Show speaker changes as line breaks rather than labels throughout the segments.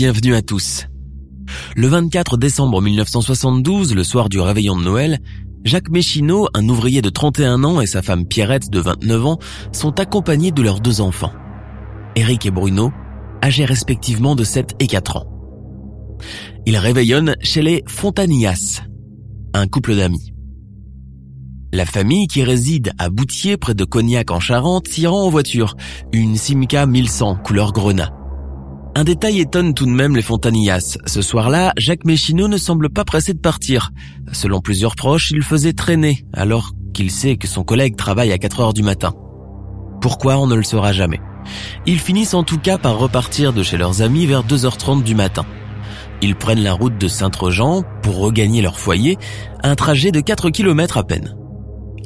Bienvenue à tous. Le 24 décembre 1972, le soir du réveillon de Noël, Jacques Méchineau, un ouvrier de 31 ans et sa femme Pierrette de 29 ans sont accompagnés de leurs deux enfants, Éric et Bruno, âgés respectivement de 7 et 4 ans. Ils réveillonnent chez les Fontanillas, un couple d'amis. La famille qui réside à Boutier près de Cognac en Charente s'y rend en voiture, une Simca 1100 couleur grenat. Un détail étonne tout de même les Fontanillas. Ce soir-là, Jacques Méchineau ne semble pas pressé de partir. Selon plusieurs proches, il faisait traîner, alors qu'il sait que son collègue travaille à 4 heures du matin. Pourquoi on ne le saura jamais. Ils finissent en tout cas par repartir de chez leurs amis vers 2h30 du matin. Ils prennent la route de Saint-Trojan pour regagner leur foyer, un trajet de 4 km à peine.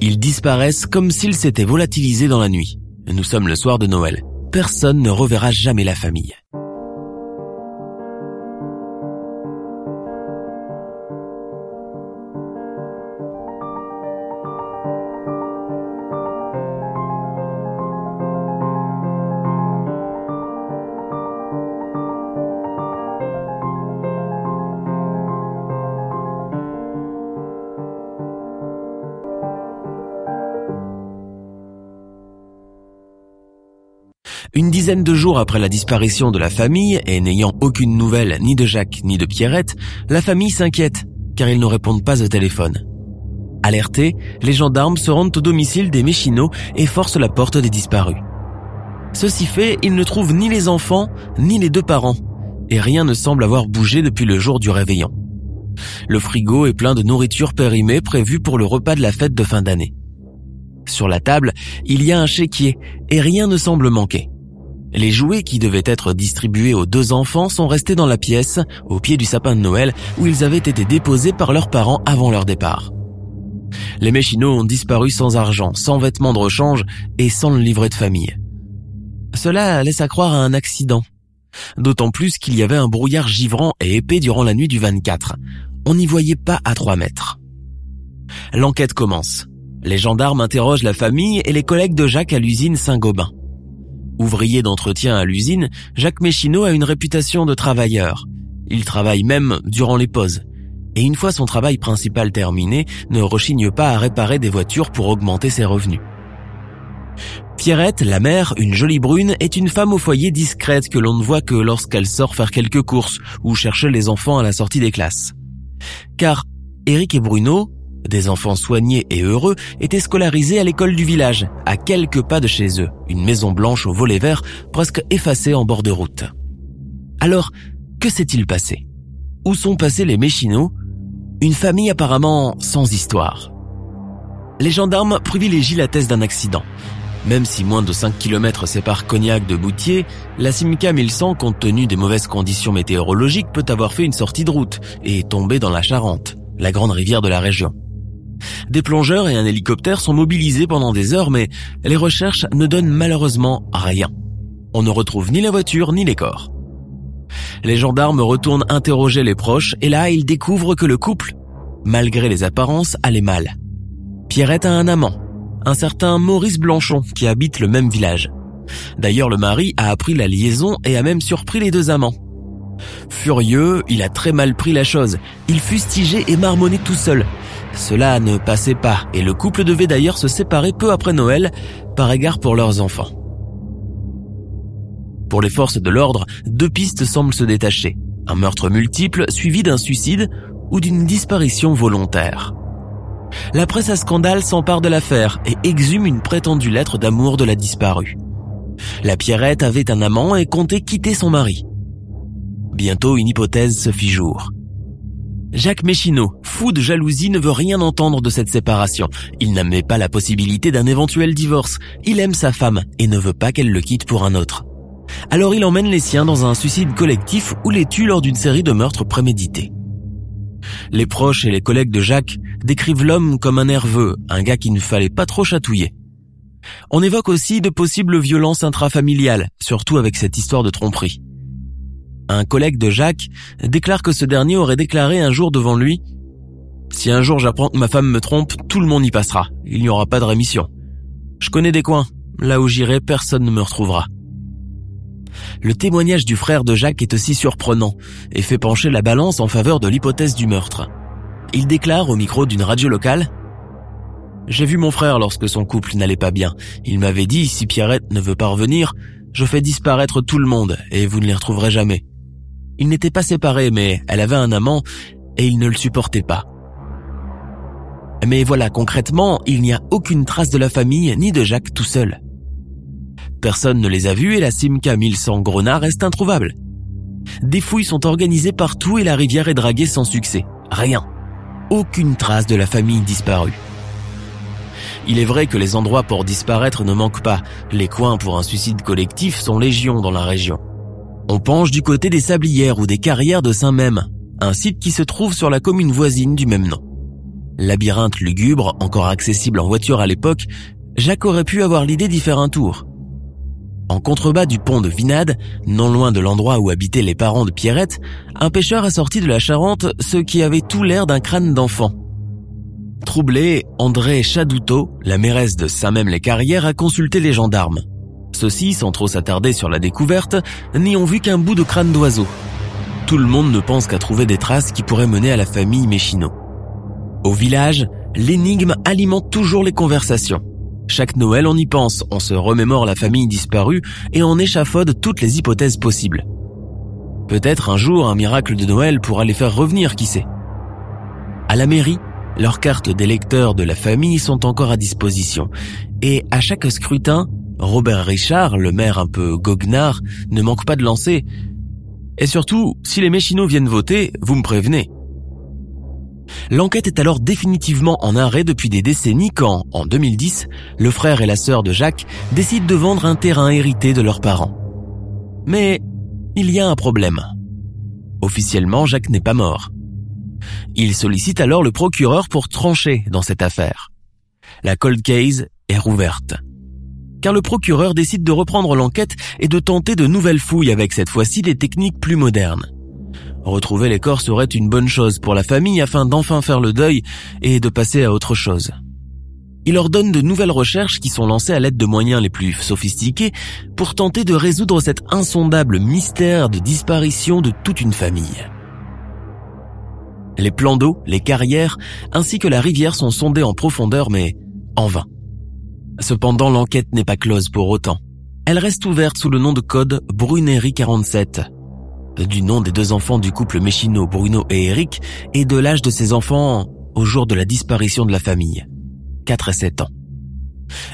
Ils disparaissent comme s'ils s'étaient volatilisés dans la nuit. Nous sommes le soir de Noël. Personne ne reverra jamais la famille. Dizaine de jours après la disparition de la famille et n'ayant aucune nouvelle ni de Jacques ni de Pierrette, la famille s'inquiète car ils ne répondent pas au téléphone. Alertés, les gendarmes se rendent au domicile des Méchinots et forcent la porte des disparus. Ceci fait, ils ne trouvent ni les enfants ni les deux parents et rien ne semble avoir bougé depuis le jour du réveillon. Le frigo est plein de nourriture périmée prévue pour le repas de la fête de fin d'année. Sur la table, il y a un chéquier et rien ne semble manquer. Les jouets qui devaient être distribués aux deux enfants sont restés dans la pièce, au pied du sapin de Noël, où ils avaient été déposés par leurs parents avant leur départ. Les Méchinots ont disparu sans argent, sans vêtements de rechange et sans le livret de famille. Cela laisse à croire à un accident. D'autant plus qu'il y avait un brouillard givrant et épais durant la nuit du 24. On n'y voyait pas à trois mètres. L'enquête commence. Les gendarmes interrogent la famille et les collègues de Jacques à l'usine Saint-Gobain. Ouvrier d'entretien à l'usine, Jacques Méchineau a une réputation de travailleur. Il travaille même durant les pauses. Et une fois son travail principal terminé, ne rechigne pas à réparer des voitures pour augmenter ses revenus. Pierrette, la mère, une jolie brune, est une femme au foyer discrète que l'on ne voit que lorsqu'elle sort faire quelques courses ou chercher les enfants à la sortie des classes. Car Eric et Bruno, des enfants soignés et heureux étaient scolarisés à l'école du village, à quelques pas de chez eux, une maison blanche au volet vert presque effacée en bord de route. Alors, que s'est-il passé? Où sont passés les Méchinots? Une famille apparemment sans histoire. Les gendarmes privilégient la thèse d'un accident. Même si moins de 5 km séparent Cognac de Boutier, la Simca 1100, compte tenu des mauvaises conditions météorologiques, peut avoir fait une sortie de route et tomber dans la Charente, la grande rivière de la région. Des plongeurs et un hélicoptère sont mobilisés pendant des heures, mais les recherches ne donnent malheureusement rien. On ne retrouve ni la voiture ni les corps. Les gendarmes retournent interroger les proches et là ils découvrent que le couple, malgré les apparences, allait mal. Pierrette a un amant, un certain Maurice Blanchon qui habite le même village. D'ailleurs le mari a appris la liaison et a même surpris les deux amants. Furieux, il a très mal pris la chose. Il fustigeait et marmonnait tout seul. Cela ne passait pas et le couple devait d'ailleurs se séparer peu après Noël par égard pour leurs enfants. Pour les forces de l'ordre, deux pistes semblent se détacher. Un meurtre multiple suivi d'un suicide ou d'une disparition volontaire. La presse à scandale s'empare de l'affaire et exhume une prétendue lettre d'amour de la disparue. La Pierrette avait un amant et comptait quitter son mari. Bientôt une hypothèse se fit jour. Jacques Méchineau, fou de jalousie, ne veut rien entendre de cette séparation. Il n'admet pas la possibilité d'un éventuel divorce. Il aime sa femme et ne veut pas qu'elle le quitte pour un autre. Alors il emmène les siens dans un suicide collectif ou les tue lors d'une série de meurtres prémédités. Les proches et les collègues de Jacques décrivent l'homme comme un nerveux, un gars qu'il ne fallait pas trop chatouiller. On évoque aussi de possibles violences intrafamiliales, surtout avec cette histoire de tromperie. Un collègue de Jacques déclare que ce dernier aurait déclaré un jour devant lui Si un jour j'apprends que ma femme me trompe, tout le monde y passera. Il n'y aura pas de rémission. Je connais des coins. Là où j'irai, personne ne me retrouvera. Le témoignage du frère de Jacques est aussi surprenant et fait pencher la balance en faveur de l'hypothèse du meurtre. Il déclare au micro d'une radio locale J'ai vu mon frère lorsque son couple n'allait pas bien. Il m'avait dit si Pierrette ne veut pas revenir, je fais disparaître tout le monde et vous ne les retrouverez jamais. Ils n'étaient pas séparés, mais elle avait un amant et il ne le supportait pas. Mais voilà, concrètement, il n'y a aucune trace de la famille ni de Jacques tout seul. Personne ne les a vus et la Simca 1100 Grenat reste introuvable. Des fouilles sont organisées partout et la rivière est draguée sans succès. Rien. Aucune trace de la famille disparue. Il est vrai que les endroits pour disparaître ne manquent pas. Les coins pour un suicide collectif sont légion dans la région. On penche du côté des sablières ou des carrières de Saint-Même, un site qui se trouve sur la commune voisine du même nom. Labyrinthe lugubre, encore accessible en voiture à l'époque, Jacques aurait pu avoir l'idée d'y faire un tour. En contrebas du pont de Vinade, non loin de l'endroit où habitaient les parents de Pierrette, un pêcheur a sorti de la Charente ce qui avait tout l'air d'un crâne d'enfant. Troublé, André Chadoutot, la mairesse de Saint-Même-les-Carrières, a consulté les gendarmes. Sans trop s'attarder sur la découverte, n'y ont vu qu'un bout de crâne d'oiseau. Tout le monde ne pense qu'à trouver des traces qui pourraient mener à la famille Méchineau. Au village, l'énigme alimente toujours les conversations. Chaque Noël, on y pense, on se remémore la famille disparue et on échafaude toutes les hypothèses possibles. Peut-être un jour un miracle de Noël pourra les faire revenir, qui sait. À la mairie, leurs cartes d'électeurs de la famille sont encore à disposition. Et à chaque scrutin, Robert Richard, le maire un peu goguenard, ne manque pas de lancer. Et surtout, si les Méchinots viennent voter, vous me prévenez. L'enquête est alors définitivement en arrêt depuis des décennies quand, en 2010, le frère et la sœur de Jacques décident de vendre un terrain hérité de leurs parents. Mais il y a un problème. Officiellement, Jacques n'est pas mort. Il sollicite alors le procureur pour trancher dans cette affaire. La cold case est rouverte. Car le procureur décide de reprendre l'enquête et de tenter de nouvelles fouilles avec cette fois-ci des techniques plus modernes. Retrouver les corps serait une bonne chose pour la famille afin d'enfin faire le deuil et de passer à autre chose. Il ordonne de nouvelles recherches qui sont lancées à l'aide de moyens les plus sophistiqués pour tenter de résoudre cet insondable mystère de disparition de toute une famille. Les plans d'eau, les carrières, ainsi que la rivière sont sondés en profondeur, mais en vain. Cependant, l'enquête n'est pas close pour autant. Elle reste ouverte sous le nom de code Bruneri 47, du nom des deux enfants du couple Méchino, Bruno et Eric, et de l'âge de ces enfants au jour de la disparition de la famille. 4 et 7 ans.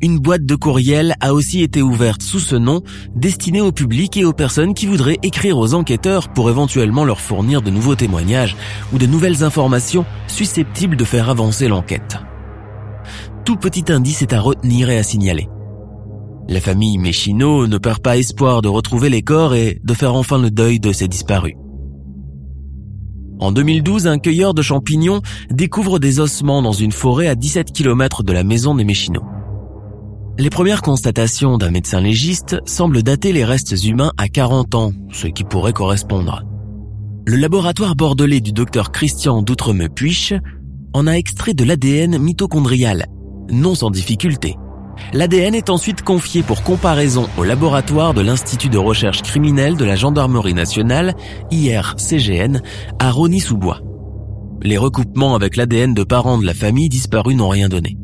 Une boîte de courriel a aussi été ouverte sous ce nom, destinée au public et aux personnes qui voudraient écrire aux enquêteurs pour éventuellement leur fournir de nouveaux témoignages ou de nouvelles informations susceptibles de faire avancer l'enquête. Tout petit indice est à retenir et à signaler. La famille Méchino ne perd pas espoir de retrouver les corps et de faire enfin le deuil de ces disparus. En 2012, un cueilleur de champignons découvre des ossements dans une forêt à 17 km de la maison des Méchino. Les premières constatations d'un médecin légiste semblent dater les restes humains à 40 ans, ce qui pourrait correspondre. Le laboratoire bordelais du docteur Christian d'Outremeux-Puich en a extrait de l'ADN mitochondrial, non sans difficulté. L'ADN est ensuite confié pour comparaison au laboratoire de l'Institut de recherche criminelle de la Gendarmerie nationale, IRCGN, à Rony-sous-Bois. Les recoupements avec l'ADN de parents de la famille disparus n'ont rien donné.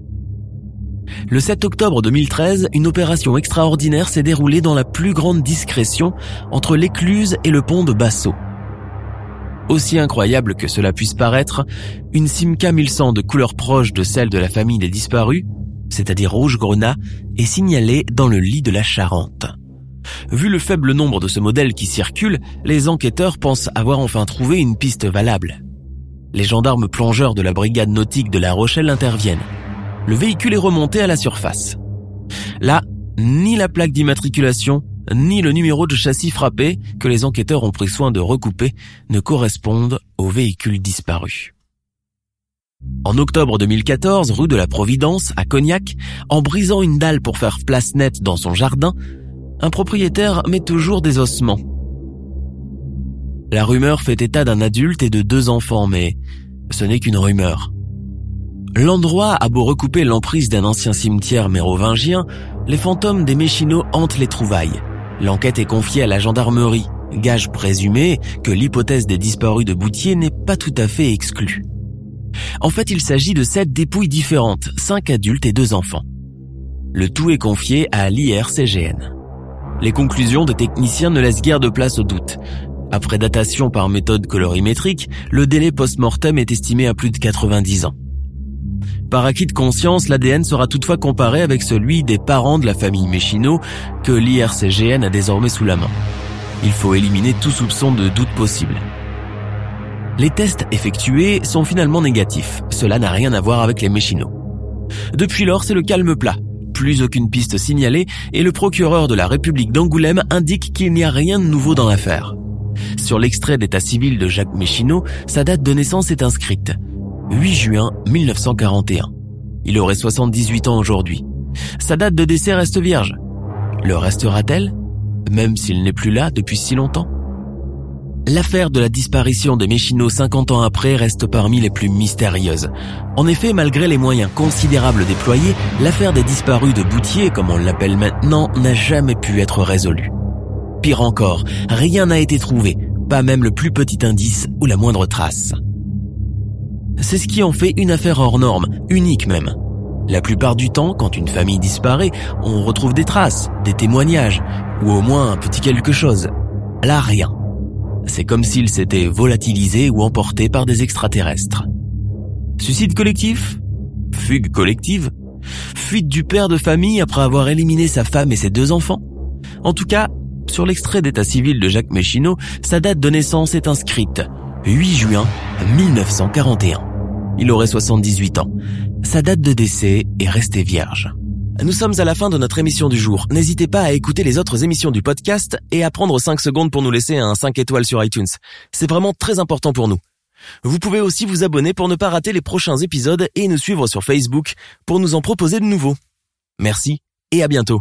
Le 7 octobre 2013, une opération extraordinaire s'est déroulée dans la plus grande discrétion entre l'écluse et le pont de Basso. Aussi incroyable que cela puisse paraître, une Simca 1100 de couleur proche de celle de la famille des disparus, c'est-à-dire rouge grenat, est signalée dans le lit de la Charente. Vu le faible nombre de ce modèle qui circule, les enquêteurs pensent avoir enfin trouvé une piste valable. Les gendarmes plongeurs de la brigade nautique de La Rochelle interviennent. Le véhicule est remonté à la surface. Là, ni la plaque d'immatriculation, ni le numéro de châssis frappé, que les enquêteurs ont pris soin de recouper, ne correspondent au véhicule disparu. En octobre 2014, rue de la Providence, à Cognac, en brisant une dalle pour faire place nette dans son jardin, un propriétaire met toujours des ossements. La rumeur fait état d'un adulte et de deux enfants, mais ce n'est qu'une rumeur. L'endroit a beau recouper l'emprise d'un ancien cimetière mérovingien, les fantômes des Méchinots hantent les trouvailles. L'enquête est confiée à la gendarmerie, gage présumé que l'hypothèse des disparus de Boutier n'est pas tout à fait exclue. En fait, il s'agit de sept dépouilles différentes, cinq adultes et deux enfants. Le tout est confié à l'IRCGN. Les conclusions des techniciens ne laissent guère de place au doute. Après datation par méthode colorimétrique, le délai post-mortem est estimé à plus de 90 ans. Par acquis de conscience, l'ADN sera toutefois comparé avec celui des parents de la famille Méchino que l'IRCGN a désormais sous la main. Il faut éliminer tout soupçon de doute possible. Les tests effectués sont finalement négatifs. Cela n'a rien à voir avec les Méchino. Depuis lors, c'est le calme plat. Plus aucune piste signalée et le procureur de la République d'Angoulême indique qu'il n'y a rien de nouveau dans l'affaire. Sur l'extrait d'état civil de Jacques Méchino, sa date de naissance est inscrite. 8 juin 1941. Il aurait 78 ans aujourd'hui. Sa date de décès reste vierge. Le restera-t-elle Même s'il n'est plus là depuis si longtemps? L'affaire de la disparition de Méchino 50 ans après reste parmi les plus mystérieuses. En effet, malgré les moyens considérables déployés, l'affaire des disparus de Boutier, comme on l'appelle maintenant, n'a jamais pu être résolue. Pire encore, rien n'a été trouvé, pas même le plus petit indice ou la moindre trace. C'est ce qui en fait une affaire hors norme, unique même. La plupart du temps, quand une famille disparaît, on retrouve des traces, des témoignages, ou au moins un petit quelque chose. Là, rien. C'est comme s'il s'était volatilisé ou emporté par des extraterrestres. Suicide collectif? Fugue collective? Fuite du père de famille après avoir éliminé sa femme et ses deux enfants? En tout cas, sur l'extrait d'état civil de Jacques Méchineau, sa date de naissance est inscrite 8 juin 1941. Il aurait 78 ans. Sa date de décès est restée vierge. Nous sommes à la fin de notre émission du jour. N'hésitez pas à écouter les autres émissions du podcast et à prendre 5 secondes pour nous laisser un 5 étoiles sur iTunes. C'est vraiment très important pour nous. Vous pouvez aussi vous abonner pour ne pas rater les prochains épisodes et nous suivre sur Facebook pour nous en proposer de nouveaux. Merci et à bientôt.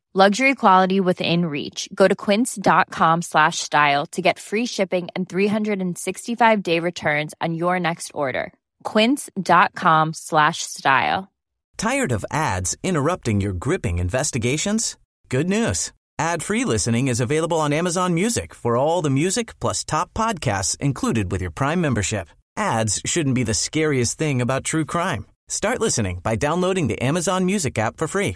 Luxury quality within reach. Go to quince.com slash style to get free shipping and 365 day returns on your next order. Quince.com slash style.
Tired of ads interrupting your gripping investigations? Good news. Ad-free listening is available on Amazon Music for all the music plus top podcasts included with your Prime membership. Ads shouldn't be the scariest thing about true crime. Start listening by downloading the Amazon Music app for free